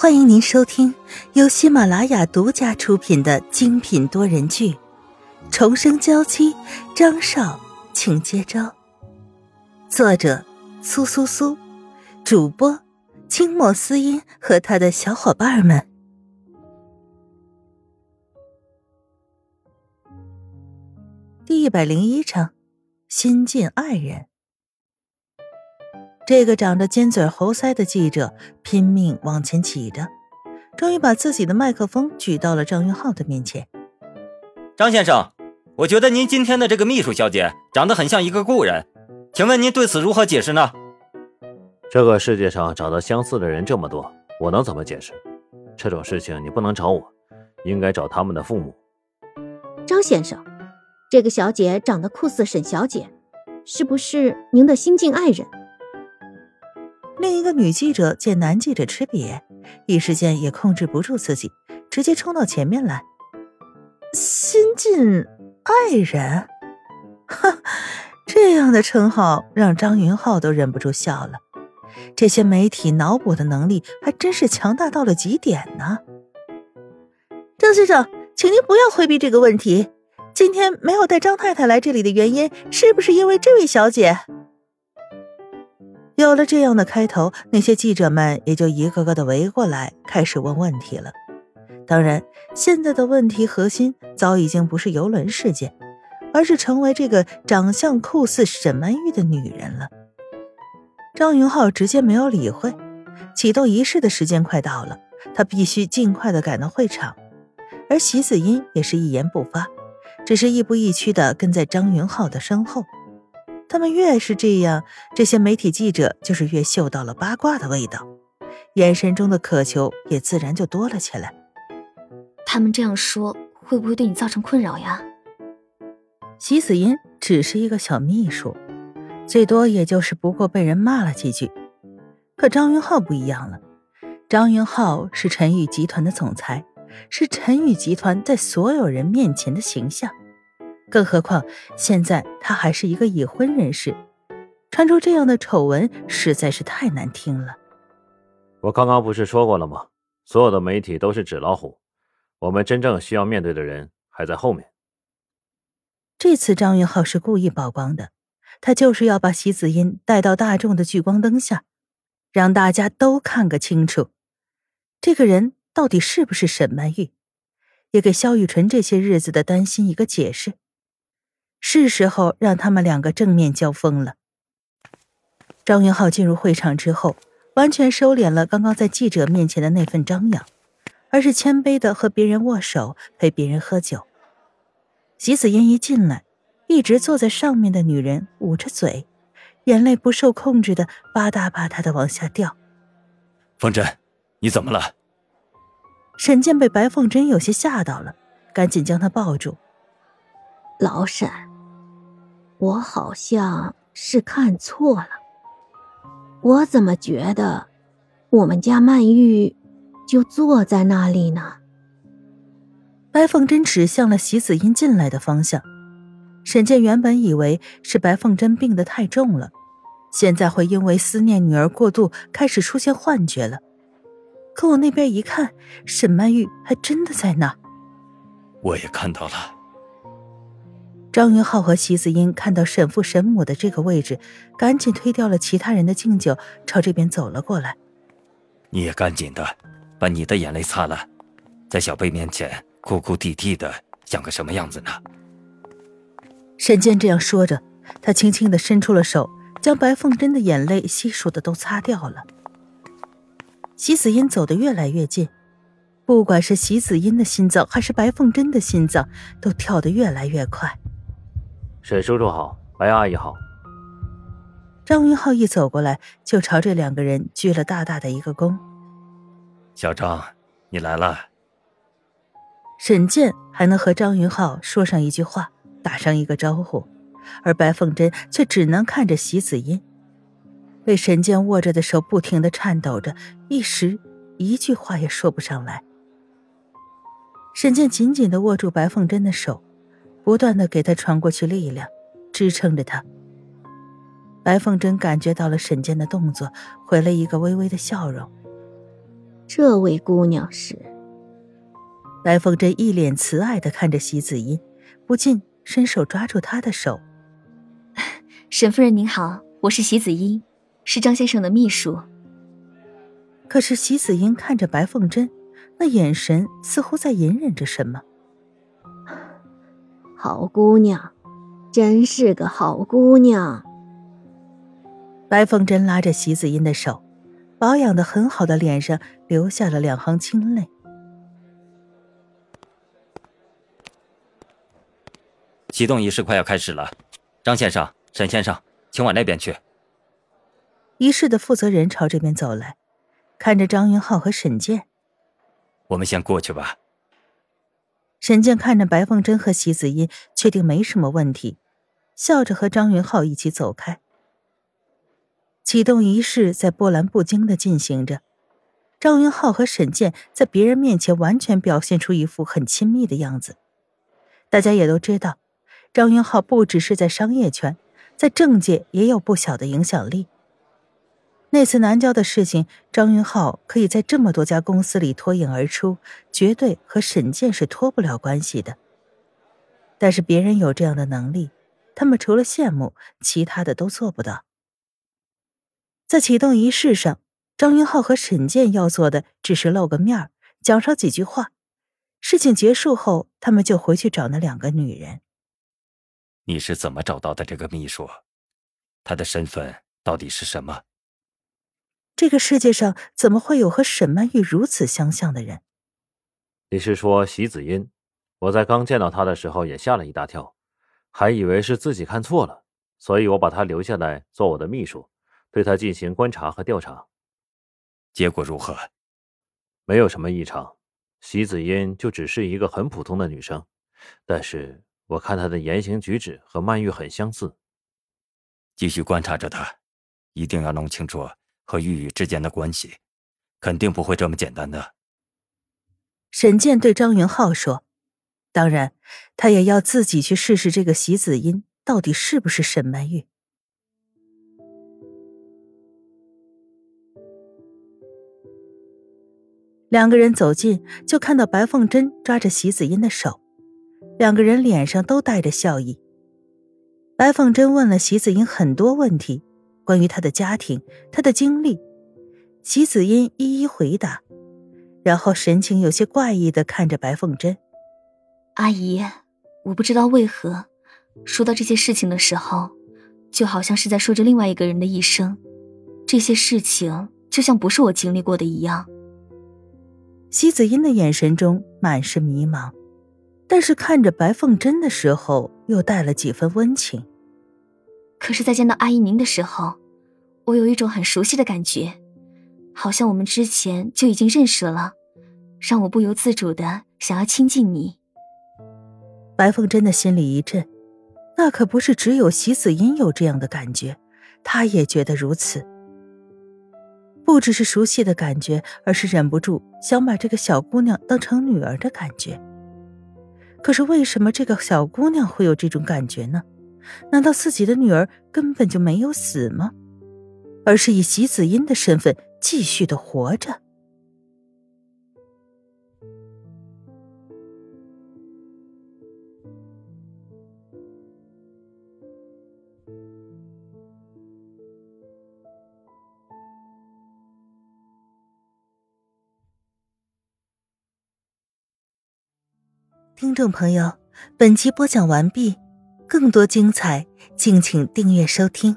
欢迎您收听由喜马拉雅独家出品的精品多人剧《重生娇妻》，张少，请接招。作者：苏苏苏，主播：清墨思音和他的小伙伴们。第一百零一章：新晋爱人。这个长着尖嘴猴腮的记者拼命往前挤着，终于把自己的麦克风举到了张云浩的面前。张先生，我觉得您今天的这个秘书小姐长得很像一个故人，请问您对此如何解释呢？这个世界上长得相似的人这么多，我能怎么解释？这种事情你不能找我，应该找他们的父母。张先生，这个小姐长得酷似沈小姐，是不是您的新晋爱人？一个女记者见男记者吃瘪，一时间也控制不住自己，直接冲到前面来。新晋爱人，哈，这样的称号让张云浩都忍不住笑了。这些媒体脑补的能力还真是强大到了极点呢。张先生，请您不要回避这个问题。今天没有带张太太来这里的原因，是不是因为这位小姐？有了这样的开头，那些记者们也就一个个的围过来，开始问问题了。当然，现在的问题核心早已经不是游轮事件，而是成为这个长相酷似沈曼玉的女人了。张云浩直接没有理会，启动仪式的时间快到了，他必须尽快的赶到会场。而席子音也是一言不发，只是亦步亦趋的跟在张云浩的身后。他们越是这样，这些媒体记者就是越嗅到了八卦的味道，眼神中的渴求也自然就多了起来。他们这样说，会不会对你造成困扰呀？席子音只是一个小秘书，最多也就是不过被人骂了几句。可张云浩不一样了，张云浩是陈宇集团的总裁，是陈宇集团在所有人面前的形象。更何况现在他还是一个已婚人士，传出这样的丑闻实在是太难听了。我刚刚不是说过了吗？所有的媒体都是纸老虎，我们真正需要面对的人还在后面。这次张云浩是故意曝光的，他就是要把席子音带到大众的聚光灯下，让大家都看个清楚，这个人到底是不是沈曼玉，也给萧雨纯这些日子的担心一个解释。是时候让他们两个正面交锋了。张云浩进入会场之后，完全收敛了刚刚在记者面前的那份张扬，而是谦卑的和别人握手，陪别人喝酒。席子嫣一进来，一直坐在上面的女人捂着嘴，眼泪不受控制的吧嗒吧嗒的往下掉。凤珍，你怎么了？沈健被白凤珍有些吓到了，赶紧将她抱住。老沈。我好像是看错了，我怎么觉得我们家曼玉就坐在那里呢？白凤珍指向了席子音进来的方向。沈健原本以为是白凤珍病得太重了，现在会因为思念女儿过度开始出现幻觉了。可我那边一看，沈曼玉还真的在那。我也看到了。张云浩和席子英看到沈父沈母的这个位置，赶紧推掉了其他人的敬酒，朝这边走了过来。你也赶紧的，把你的眼泪擦了，在小贝面前哭哭啼啼的，像个什么样子呢？沈健这样说着，他轻轻的伸出了手，将白凤珍的眼泪悉数的都擦掉了。席子英走得越来越近，不管是席子英的心脏，还是白凤珍的心脏，都跳得越来越快。沈叔叔好，白阿姨好。张云浩一走过来，就朝这两个人鞠了大大的一个躬。小张，你来了。沈健还能和张云浩说上一句话，打上一个招呼，而白凤珍却只能看着席子音，被沈健握着的手不停的颤抖着，一时一句话也说不上来。沈健紧紧的握住白凤珍的手。不断的给他传过去力量，支撑着他。白凤珍感觉到了沈健的动作，回了一个微微的笑容。这位姑娘是？白凤珍一脸慈爱的看着席子音，不禁伸手抓住她的手。沈夫人您好，我是席子音，是张先生的秘书。可是席子音看着白凤珍，那眼神似乎在隐忍着什么。好姑娘，真是个好姑娘。白凤珍拉着席子音的手，保养的很好的脸上流下了两行清泪。启动仪式快要开始了，张先生、沈先生，请往那边去。仪式的负责人朝这边走来，看着张云浩和沈健，我们先过去吧。沈健看着白凤珍和席子音，确定没什么问题，笑着和张云浩一起走开。启动仪式在波澜不惊的进行着，张云浩和沈健在别人面前完全表现出一副很亲密的样子。大家也都知道，张云浩不只是在商业圈，在政界也有不小的影响力。那次南郊的事情，张云浩可以在这么多家公司里脱颖而出，绝对和沈健是脱不了关系的。但是别人有这样的能力，他们除了羡慕，其他的都做不到。在启动仪式上，张云浩和沈健要做的只是露个面讲上几句话。事情结束后，他们就回去找那两个女人。你是怎么找到的这个秘书？他的身份到底是什么？这个世界上怎么会有和沈曼玉如此相像的人？你是说席子音？我在刚见到她的时候也吓了一大跳，还以为是自己看错了，所以我把她留下来做我的秘书，对她进行观察和调查。结果如何？没有什么异常，席子音就只是一个很普通的女生，但是我看她的言行举止和曼玉很相似。继续观察着她，一定要弄清楚。和玉玉之间的关系，肯定不会这么简单的。沈健对张云浩说：“当然，他也要自己去试试这个席子音到底是不是沈曼玉。”两个人走近，就看到白凤珍抓着席子音的手，两个人脸上都带着笑意。白凤珍问了席子音很多问题。关于他的家庭，他的经历，席子音一一回答，然后神情有些怪异的看着白凤珍。阿姨，我不知道为何，说到这些事情的时候，就好像是在说着另外一个人的一生，这些事情就像不是我经历过的一样。席子音的眼神中满是迷茫，但是看着白凤珍的时候，又带了几分温情。可是，在见到阿姨您的时候，我有一种很熟悉的感觉，好像我们之前就已经认识了，让我不由自主的想要亲近你。白凤珍的心里一震，那可不是只有席子音有这样的感觉，她也觉得如此。不只是熟悉的感觉，而是忍不住想把这个小姑娘当成女儿的感觉。可是为什么这个小姑娘会有这种感觉呢？难道自己的女儿根本就没有死吗？而是以席子音的身份继续的活着。听众朋友，本集播讲完毕。更多精彩，敬请订阅收听。